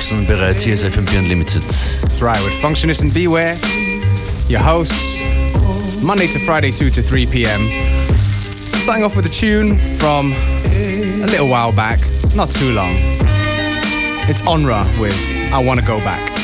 Hier ist FM4 Unlimited. That's right, with Functionist and Beware, your hosts, Monday to Friday, 2 to 3 p.m. Starting off with a tune from a little while back, not too long. It's Onra with I Wanna Go Back.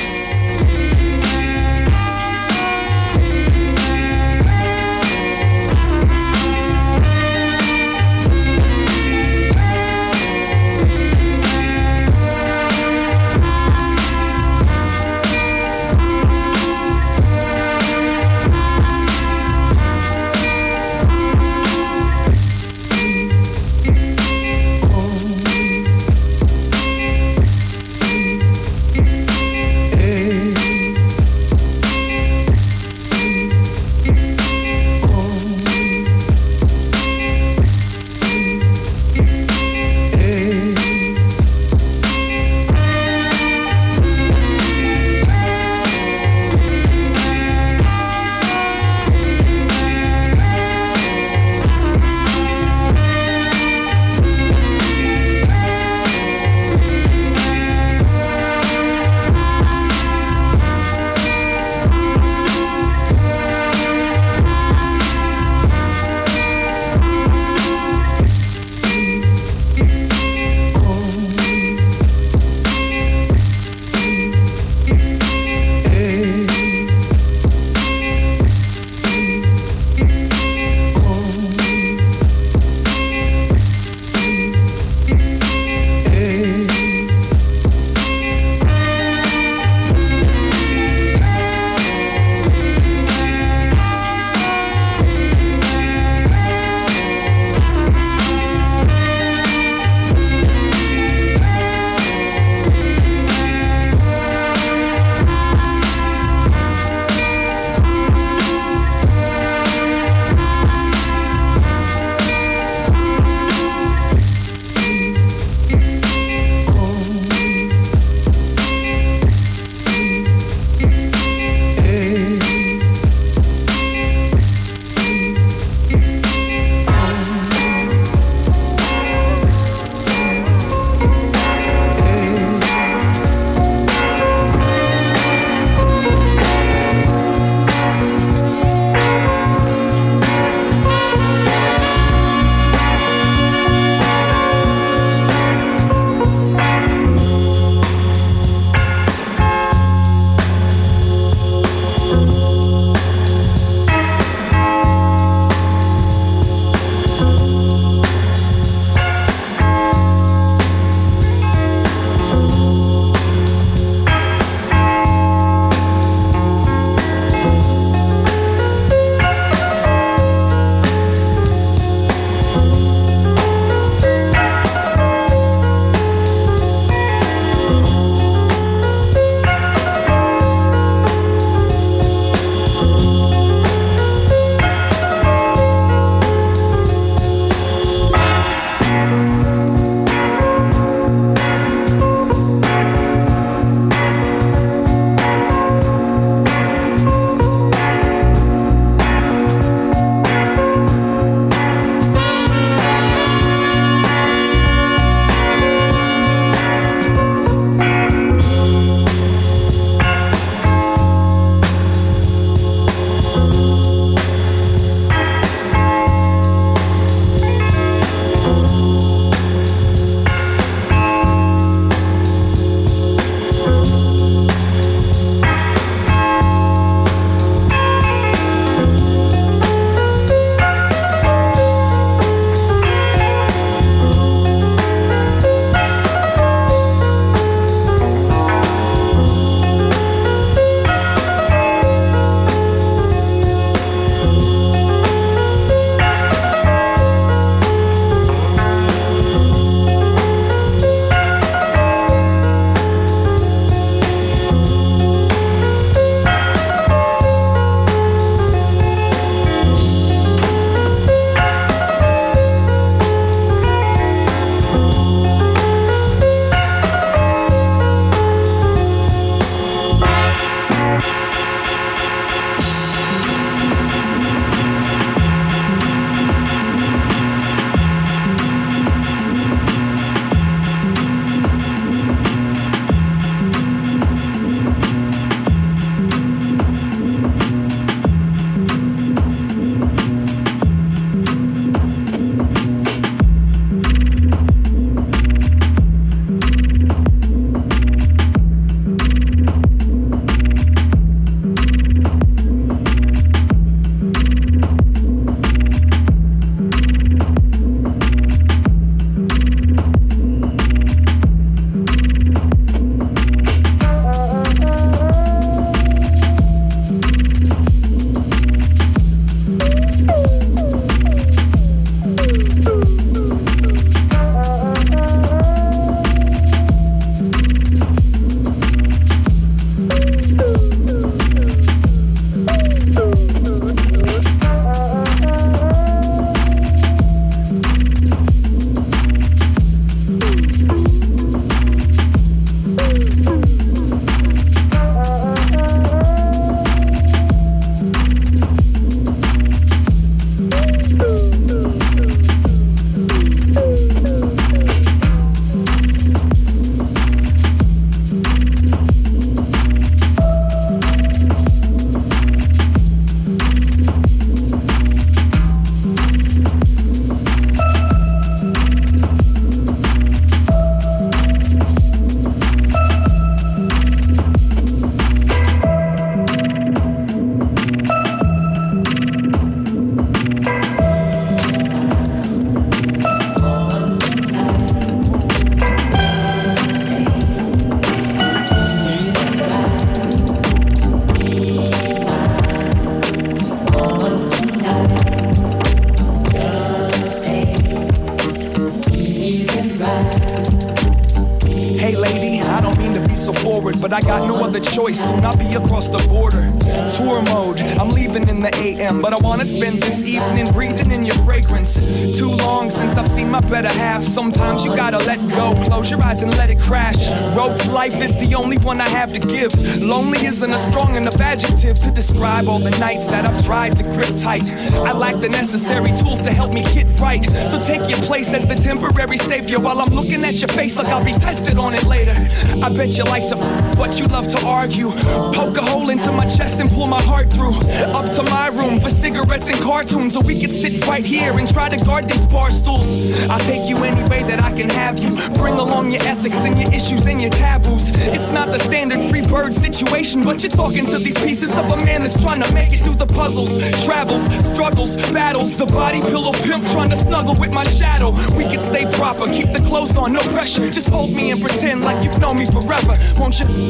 Close your eyes and let it crash. Road to life is the only one I have to give. Lonely isn't a strong enough adjective to describe all the nights that I've tried to grip tight. I lack the necessary tools to help me get right. So take your place as the temporary savior while I'm looking at your face like I'll be tested on it later. I bet you like to but you love to argue. Poke a hole into my chest and pull my heart through. Up to my room for cigarettes and cartoons, or we could sit right here and try to guard these bar stools. I'll take you any way that I can have you. Bring along your ethics and your issues and your taboos. It's not the standard free bird situation, but you're talking to these pieces of a man that's trying to make it through the puzzles, travels, struggles, battles. The body pillow pimp trying to snuggle with my shadow. We could stay proper, keep the clothes on, no pressure. Just hold me and pretend like you've known me forever, won't you?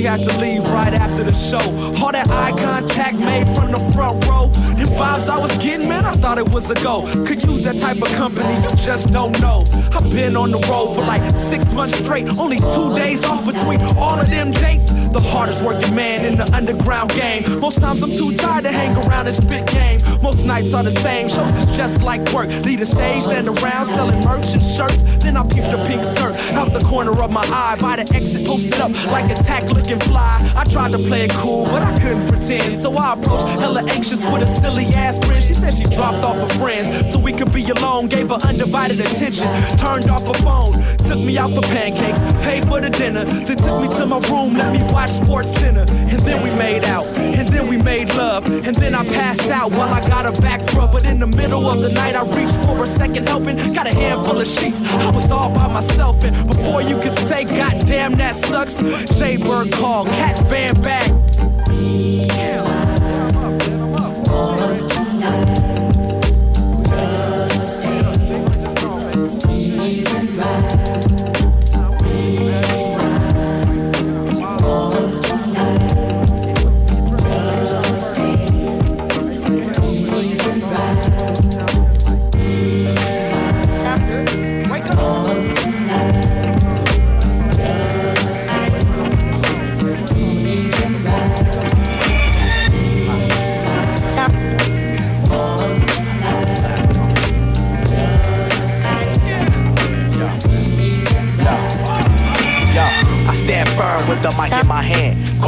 She had to leave right after the show? All that eye contact made from the front row. The vibes I was getting, it was a go. Could use that type of company, you just don't know. I've been on the road for like six months straight, only two days off between all of them dates. The hardest working man in the underground game. Most times I'm too tired to hang around and spit game. Most nights are the same, shows is just like work. Lead a stage, stand around selling merch and shirts. Then I peep the pink skirt out the corner of my eye. By the exit, posted up like a tack looking fly. I tried to play it cool, but I couldn't pretend. So I approached hella anxious with a silly ass grin. She said she dropped off her friends so we could be alone. Gave her undivided attention. Turned off her phone, took me out for pancakes, paid for the dinner. Then took me to my room, let me watch Sports Center. And then we made out, and then we made love. And then I passed out while I got a back rub. But in the middle of the night, I reached for a second helping. Got a handful of sheets, I was all by myself. And before you could say, God damn, that sucks, Jay Bird called, Cat Van back.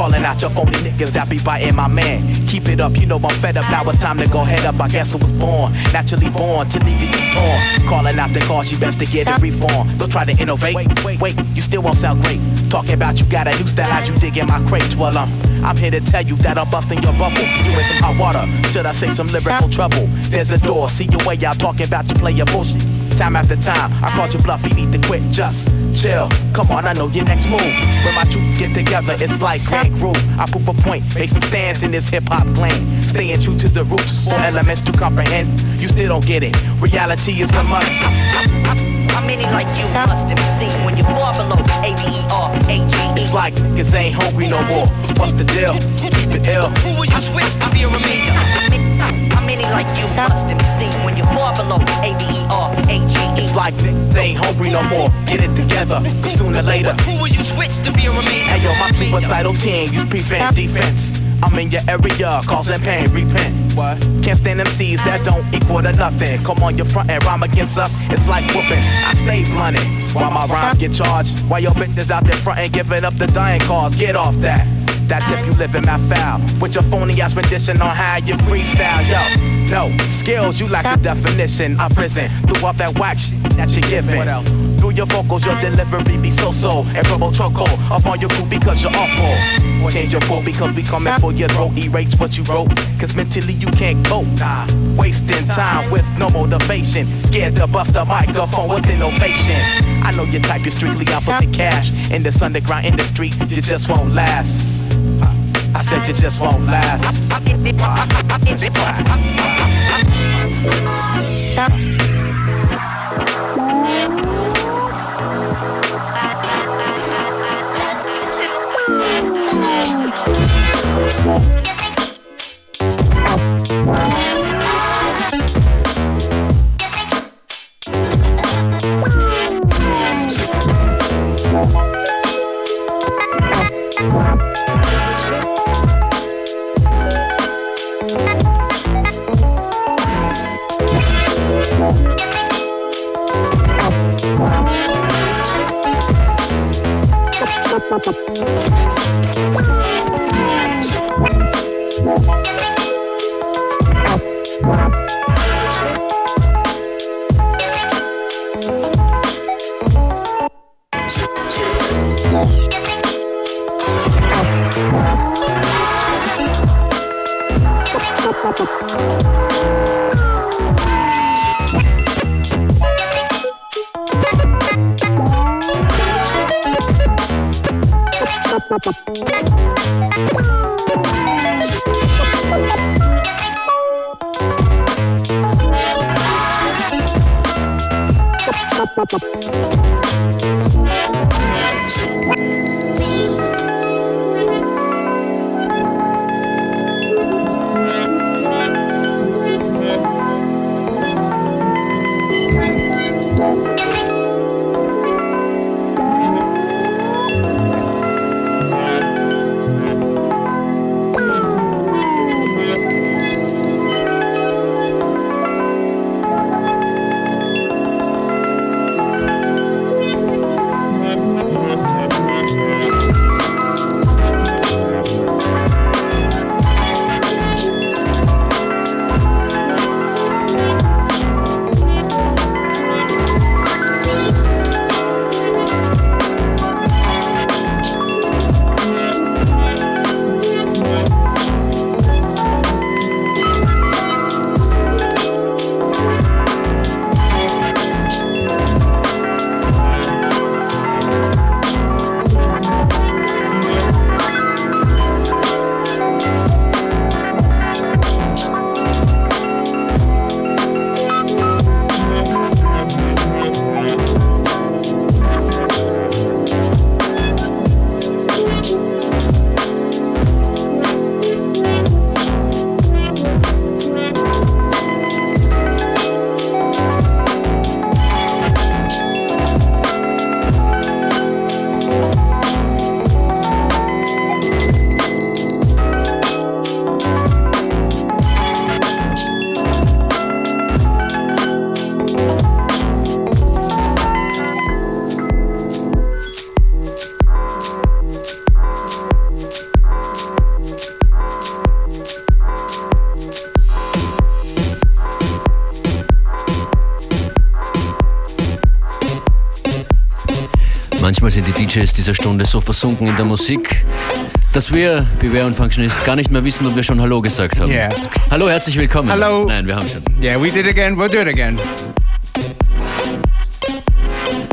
Calling out your phony niggas that be biting my man. Keep it up, you know I'm fed up. Now it's time to go head up. I guess I was born, naturally born to leave you torn. Calling out the cause, you best to get it reformed. Don't try to innovate. Wait, wait, wait, you still won't sound great. Talking about you got a new style, how'd you dig in my crate? Well, I'm, I'm here to tell you that I'm busting your bubble. You in some hot water, should I say some lyrical trouble? There's a door, see your way out talking about you play your bullshit. Time after time, I called you bluff, you need to quit, just chill. Come on, I know your next move. When my troops get together, it's like Grand Groove. I prove a point, make some stands in this hip hop lane. Staying true to the roots, four elements to comprehend. You still don't get it, reality is a must. How many like you must have seen when you fall below A-V-E-R-A-G-E? It's like niggas ain't hungry no more. What's the deal? Keep it ill. Who will you switch to be a remainder? How many- How many like you must have seen when you fall below A-V-E-R-A-G-E? It's like niggas ain't hungry no more. Get it together, cause sooner or later. Who will you switch to be a remainder? Hey yo, my suicidal team use prevent defense. I'm in your area, causing pain, repent. What? Can't stand them MCs that don't equal to nothing. Come on, your front and rhyme against us. It's like whooping. I stay blunted while my rhymes get charged. While your bitches out there front and giving up the dying cause. Get off that. That tip you living my foul. With your phony ass rendition on how you freestyle, yo. No, skills, you lack the definition. I've risen through all that whack shit that you're giving. What else? Your vocals, your delivery be so so. And promo choco up on your crew because you're awful. Change your quote because we coming for your throat. Erase what you wrote. Cause mentally you can't cope. Nah, wasting time with no motivation. Scared to bust a microphone with innovation. I know your type, you're strictly out for the cash. In this underground industry, you just won't last. I said you just won't last. Manchmal Bye. DJs dieser Stunde so versunken in der Musik, dass wir, Beware und Functionist, gar nicht mehr wissen, ob wir schon Hallo gesagt haben. Yeah. Hallo, herzlich willkommen. Hallo. Nein, wir haben schon. Yeah, we did it again, we'll do it again.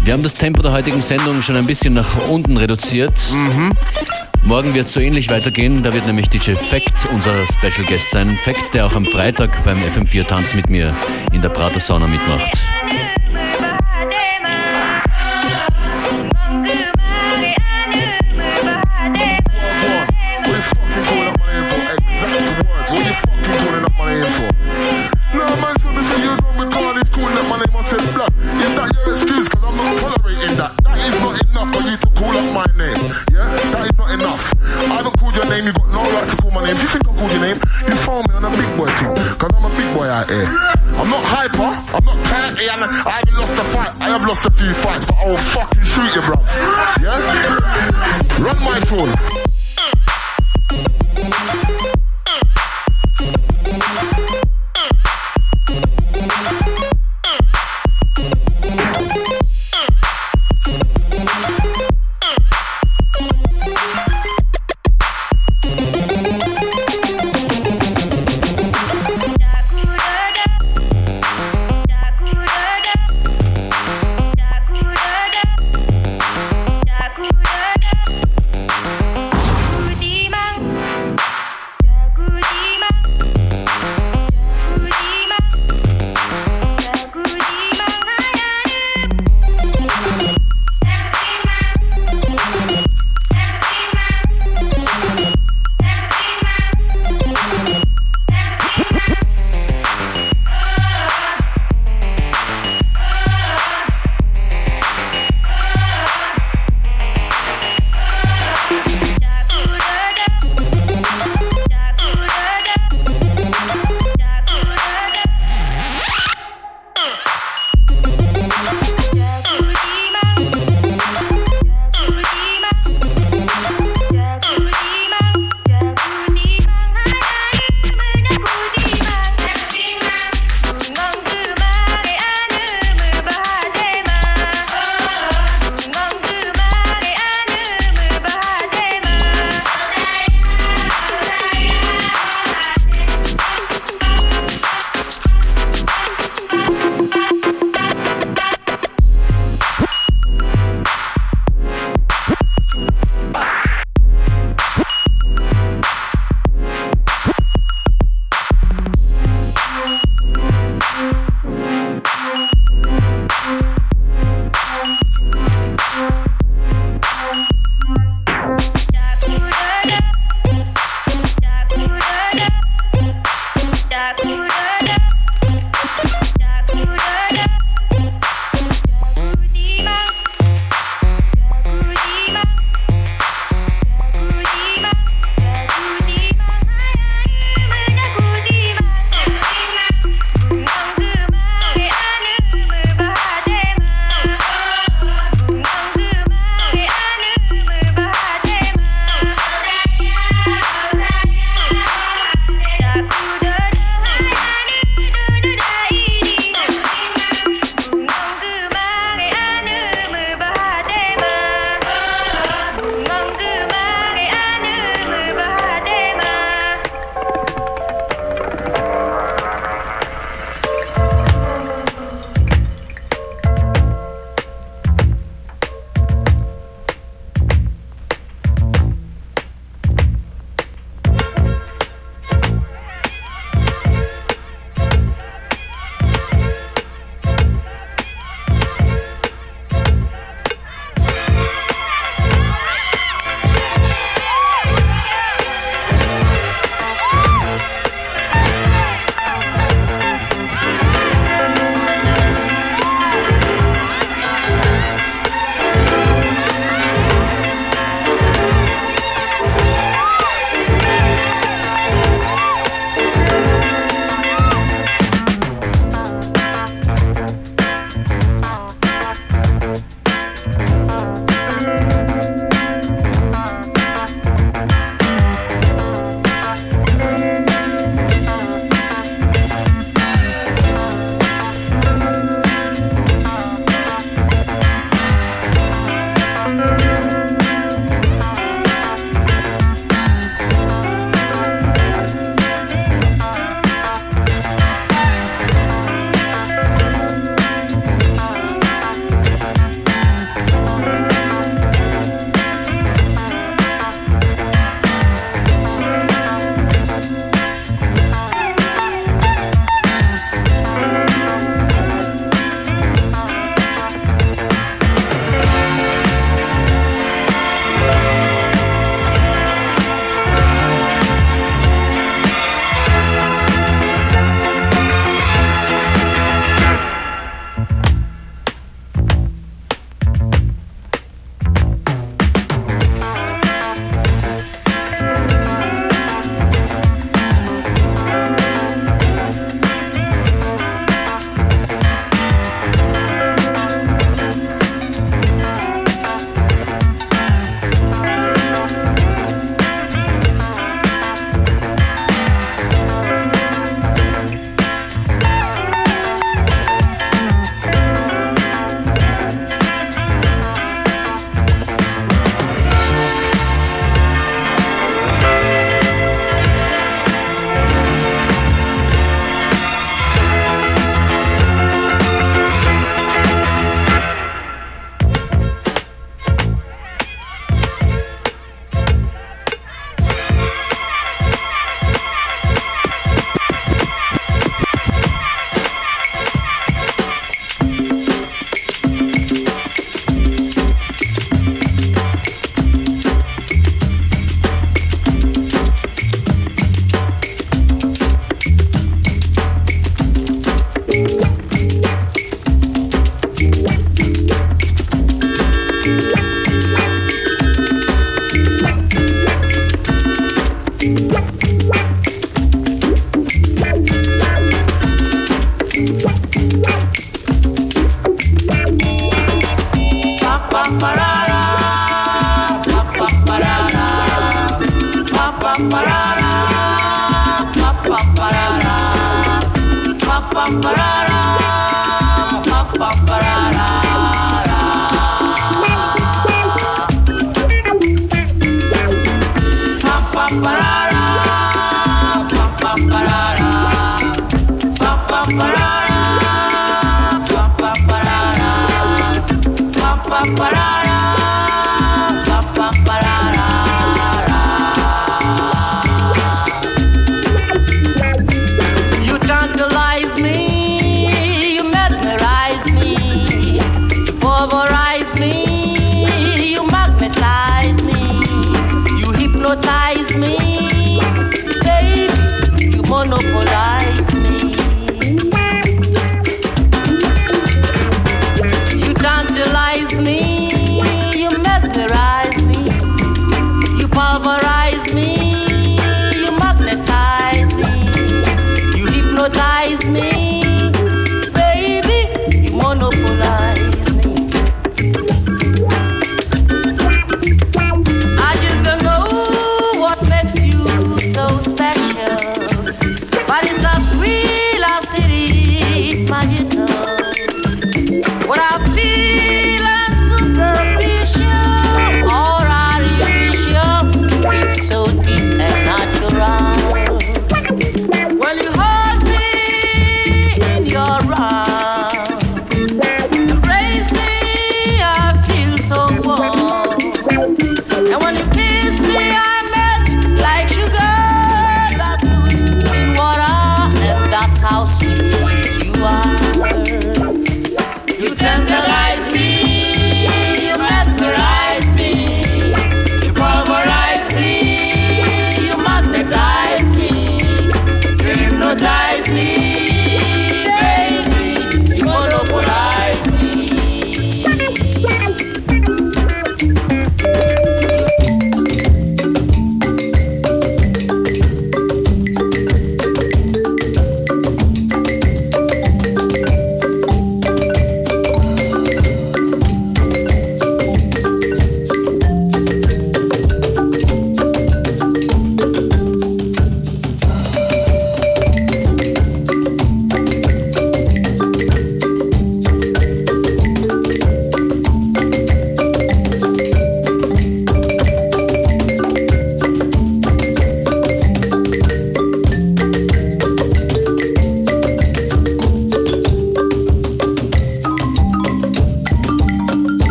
Wir haben das Tempo der heutigen Sendung schon ein bisschen nach unten reduziert. Morgen wird es so ähnlich weitergehen. Da wird nämlich DJ Fact unser Special Guest sein. Fact, der auch am Freitag beim FM4 Tanz mit mir in der Prater Sauna mitmacht.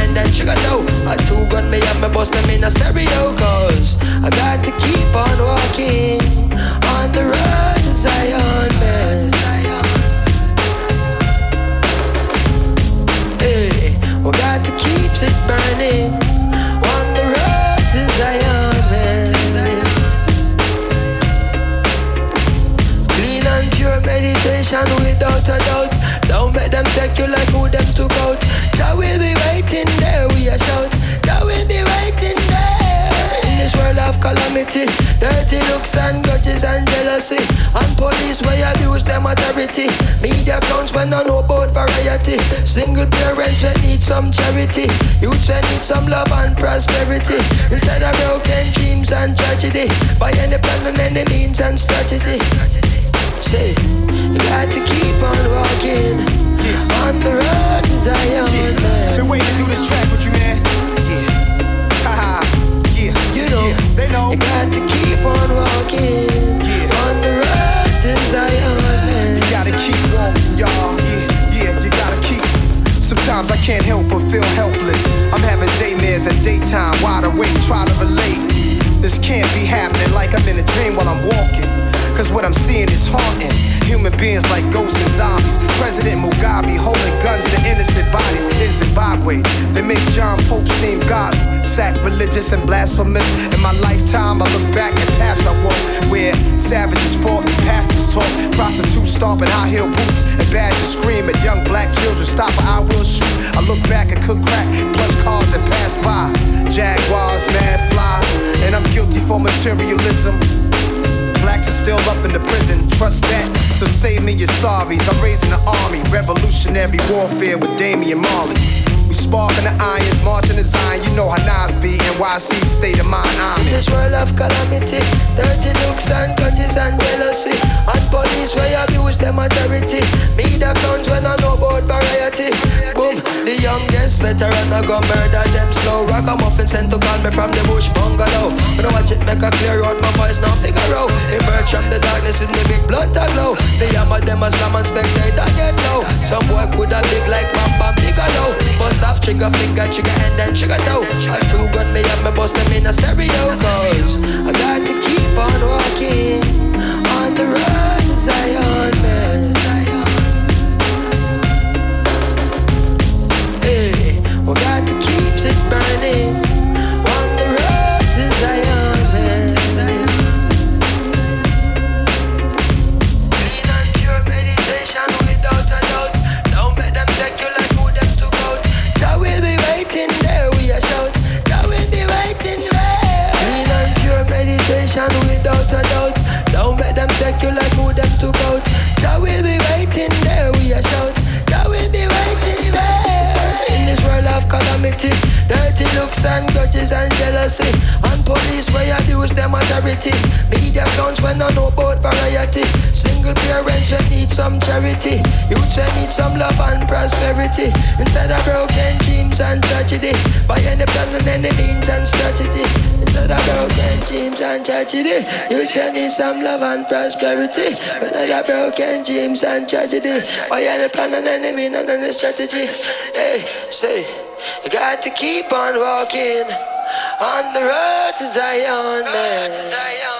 And then trigger toe. A two gun me and me bust them in a stereo. Cause I got to keep on walking on the road to Zion. Hey, we got to keep it burning on the road to Zion, man. Clean and pure meditation without a doubt. Don't let them take you like who them took out. Jah will be waiting there, we a shout. Jah will be waiting there in this world of calamity. Dirty looks and grudges and jealousy. And police where abuse them authority. Media clowns when I know about variety. Single parents when need some charity. Youths when need some love and prosperity. Instead of broken dreams and tragedy. By any plan and any means and strategy. Say, got to keep on walking on the road to Zion, man. Been waiting to do this track with you, man. Yeah. Haha. yeah. You know, Yeah. They know. you got to keep on walking Yeah. on the road to Zion, man. You gotta keep walking, y'all. Yeah, yeah, you gotta keep. Sometimes I can't help but feel helpless. I'm having daymares at daytime, wide awake, try to relate. This can't be happening like I'm in a dream while I'm walking. Cause what I'm seeing is haunting. Human beings like ghosts and zombies. President Mugabe holding guns to innocent bodies in Zimbabwe. They make John Pope seem godly, sacrilegious and blasphemous. In my lifetime, I look back at paths I walked where savages fought and pastors taught. Prostitutes stomping high heel boots and badgers scream at young black children. Stop or I will shoot. I look back and cook crack, plush cars that pass by. Jaguars, mad fly, and I'm guilty for materialism. Are still up in the prison, trust that. So save me your sorries. I'm raising an army, revolutionary warfare with Damian Marley. We sparking the irons, marching the Zion. You know how Nas be, NYC state of mind. I'm In this world of calamity, dirty looks and grudges and jealousy. And police where abuse them authority. Media clowns when I know about variety. Boom, the youngest veteran I go murder them slow. Ragamuffin sent to call me from the bush bungalow. When I watch it make a clear out my voice now figure out. Emerge from the darkness with me big blood to glow. Me hammer them as slam and spectate I get low. Some boy could have big like Bam Bam Bigelow. Off trigger finger trigger and then trigger toe. A two gun me and me bust them in a stereo. Cause I got to keep on walking meditation without a doubt. Don't let them take you like who them took out. Jah will be waiting there, we a shout. Dirty looks and grudges and jealousy. And police where abuse them authority. Media clowns when I know about variety. Single parents when need some charity. Youths when need some love and prosperity. Instead of broken dreams and tragedy. By any plan and any means and strategy. Instead of broken dreams and tragedy. Youths when need some love and prosperity. Instead of broken dreams and tragedy. By any plan and any means and any strategy. Hey, say, you got to keep on walking on the road to Zion, man.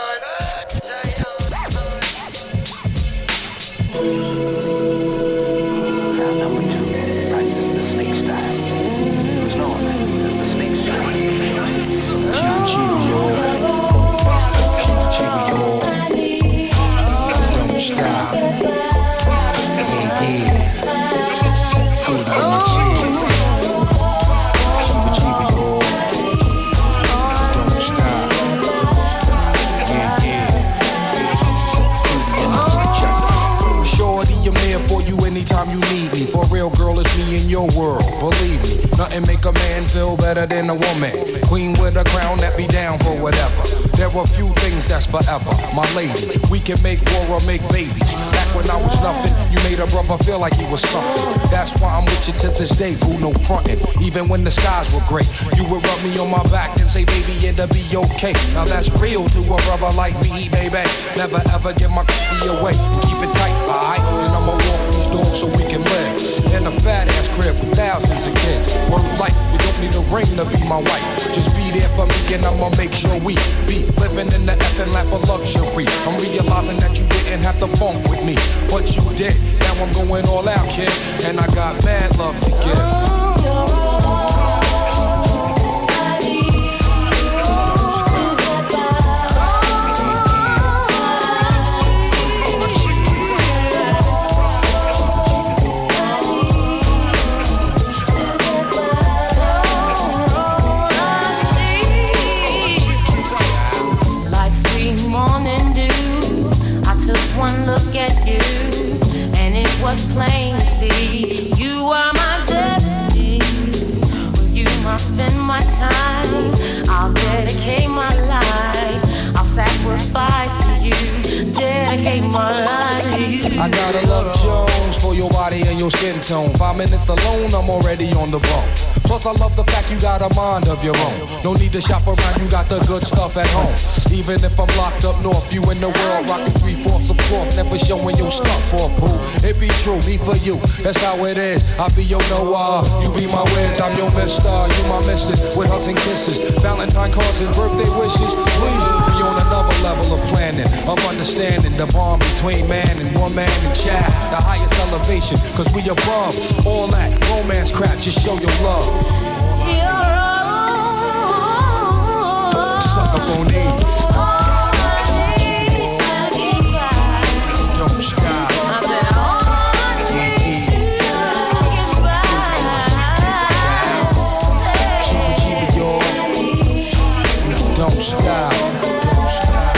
Nothing make a man feel better than a woman. Queen with a crown that be down for whatever. There are few things that's forever. My lady, we can make war or make babies. Back when I was nothing, you made a brother feel like he was something. That's why I'm with you to this day, boo, no frontin'. Even when the skies were gray, you would rub me on my back and say, baby, it'll be okay. Now that's real to a brother like me, baby. Never ever give my cookie away and keep it tight, alright? And I'ma walk dogs so we can live. In a fat ass crib with thousands of kids. Word life, you don't need a ring to be my wife. Just be there for me and I'ma make sure we be living in the effing lap of luxury. I'm realizing that you didn't have to funk with me, but you did. Now I'm going all out, kid, and I got mad love to give. Was plain to see you are my destiny. You, I spend my time. I'll dedicate my life. I'll sacrifice I gotta love Jones for your body and your skin tone. Five minutes alone, I'm already on the bone. Plus, I love the fact you got a mind of your own. No need to shop around, you got the good stuff at home. Even if I'm locked up north, you in the world rocking three fourths of fourth, never showing your stuff for boo. It be true, me for you, that's how it is. I be your Noah, you be my wedge, I'm your mister, you my missus, with hugs and kisses, Valentine cards and birthday wishes. Please another level of planning, of understanding the bond between man and woman and child, the highest elevation, cause we above all that romance crap, just show your love. Suck up on these. Don't. Don't stop. Don't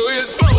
do it.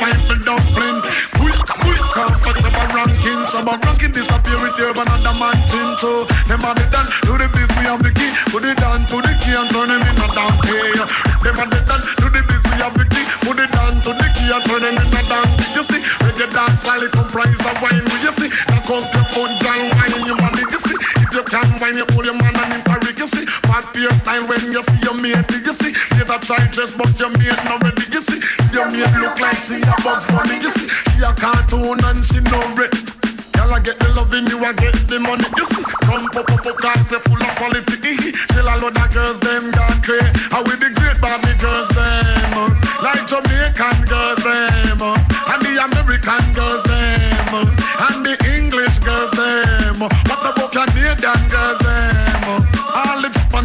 Fight for dumpling. But them a ranking. Some a ranking disappear it here, but another man chin so Them a the done, do the biz, we have the key. Put it down to the key and turn them in a donkey. Them a the done, do the biz, we have the key. Put it down to the key and turn them in a donkey. You see, reggae dance style it comprise of wine. You see, now come to foot, girl, wine in your money. You see, if you can wine, you hold your man and in Paris. You see, fat beer style when you see your mate. You see, later try dress, but your mate not ready. You see, your mate look like she a bugs money. You see, she a cartoon and she no red. Girl, I get the loving, you I get the money. You see, come pop up, up, cause they full of quality. Tell a lot of girls, them got crazy. How with the great Barbie girls, them. uh, Like Jamaican girls, them. uh, And the American girls, them. uh, And the English girls, them. What about Canadian girls, them.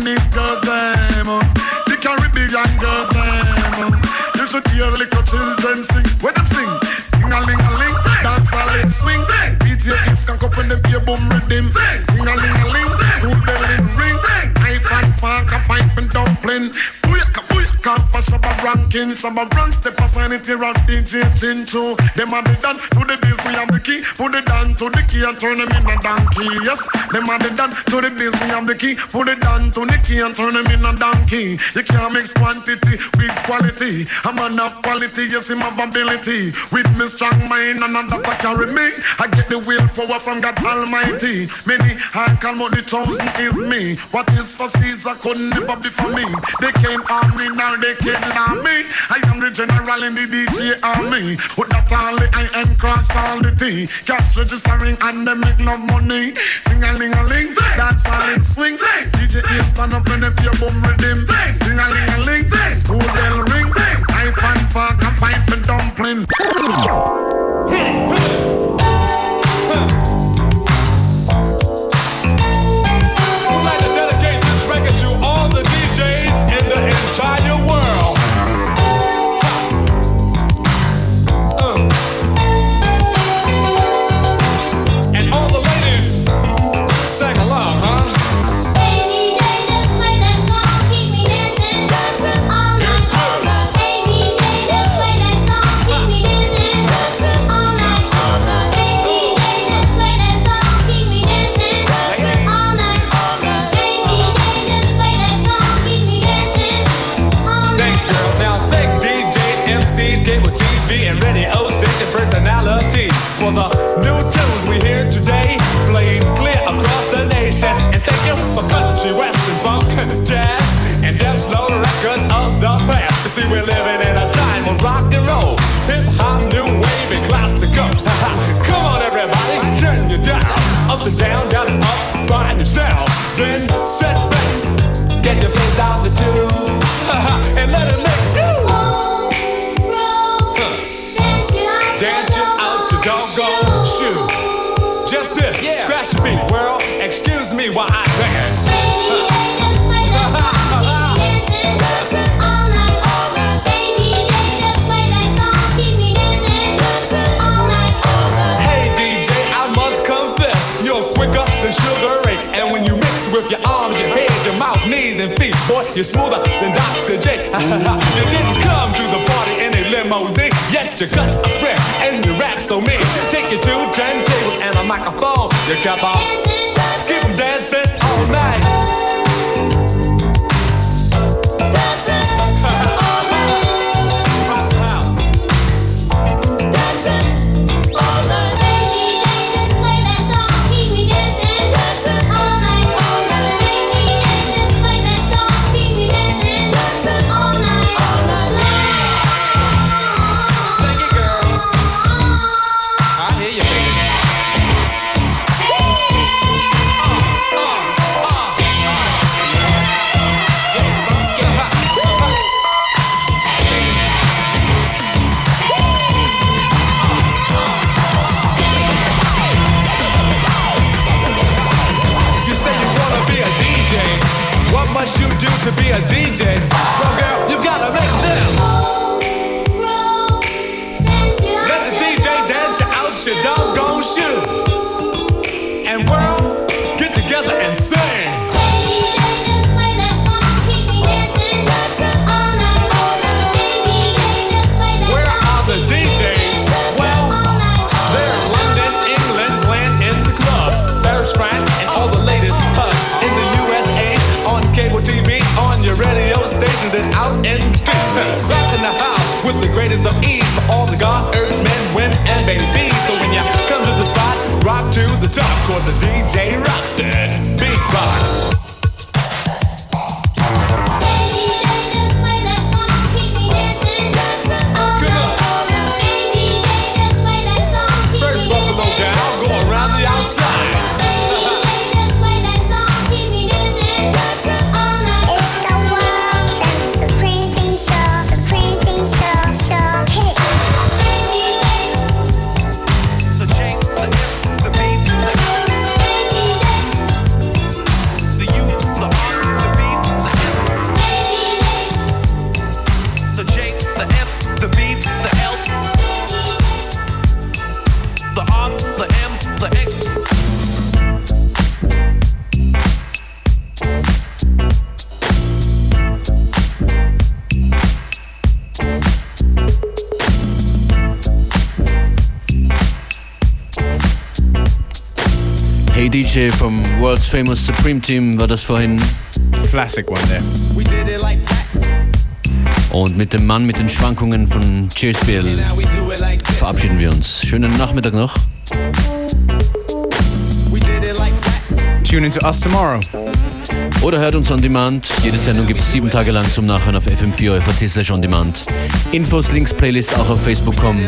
The Japanese girls, them. uh, The Caribbean girls, them. uh, You should hear little children sing. When them sing, sing a ling a ling, dance a ling swing. DJ is can up in them ear boom rhythm. Sing a ling a ling, school bell in ring. Knife and fork a fight for dumpling. Booyaka, booyaka, for Shabba Ranking. of run step aside it here on DJ Chinchu. Them are the done to the bass, we have the key. Put it down to the key and turn them in a donkey. Yes, them are the done to the bass, we have the key. Put it down to the key and turn them in a donkey. You can't mix quantity with quality. I'm man of quality, yes, him have ability. With me strong mind and under to carry me. I get the willpower from God Almighty. Many I call but the is me. What is for Caesar could never be for me. They can't harm me, now they can't me. I am the general in the DJ army. Put that all the I and cross all the T. Cash registering and they make no money. Sing a ling a ling, that's all it swing. DJ is stand up and if your boom rhythm. Sing a ling a ling, school bell ring. I fan fuck, I fight for dumpling. Hit it. Me while I dance. Hey DJ, I must confess, you're quicker than Sugar Ray. And when you mix with your arms, your head, your mouth, knees, and feet, boy, you're smoother than Dr. J. you didn't come to the party in a limousine, yet your guts are fresh and your rap so mean. Take you to turntables and a microphone. You kept on dancing a DJ? World's Famous Supreme Team war das vorhin. Classic one there. Und mit dem Mann mit den Schwankungen von Cheers Bill verabschieden wir uns. Schönen Nachmittag noch. Tune into us tomorrow. Oder hört uns on demand. Jede Sendung gibt es sieben Tage lang zum Nachhören auf fm 4 slash on demand. Infos, Links, Playlist auch auf Facebook kommen.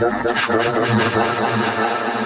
Thank you.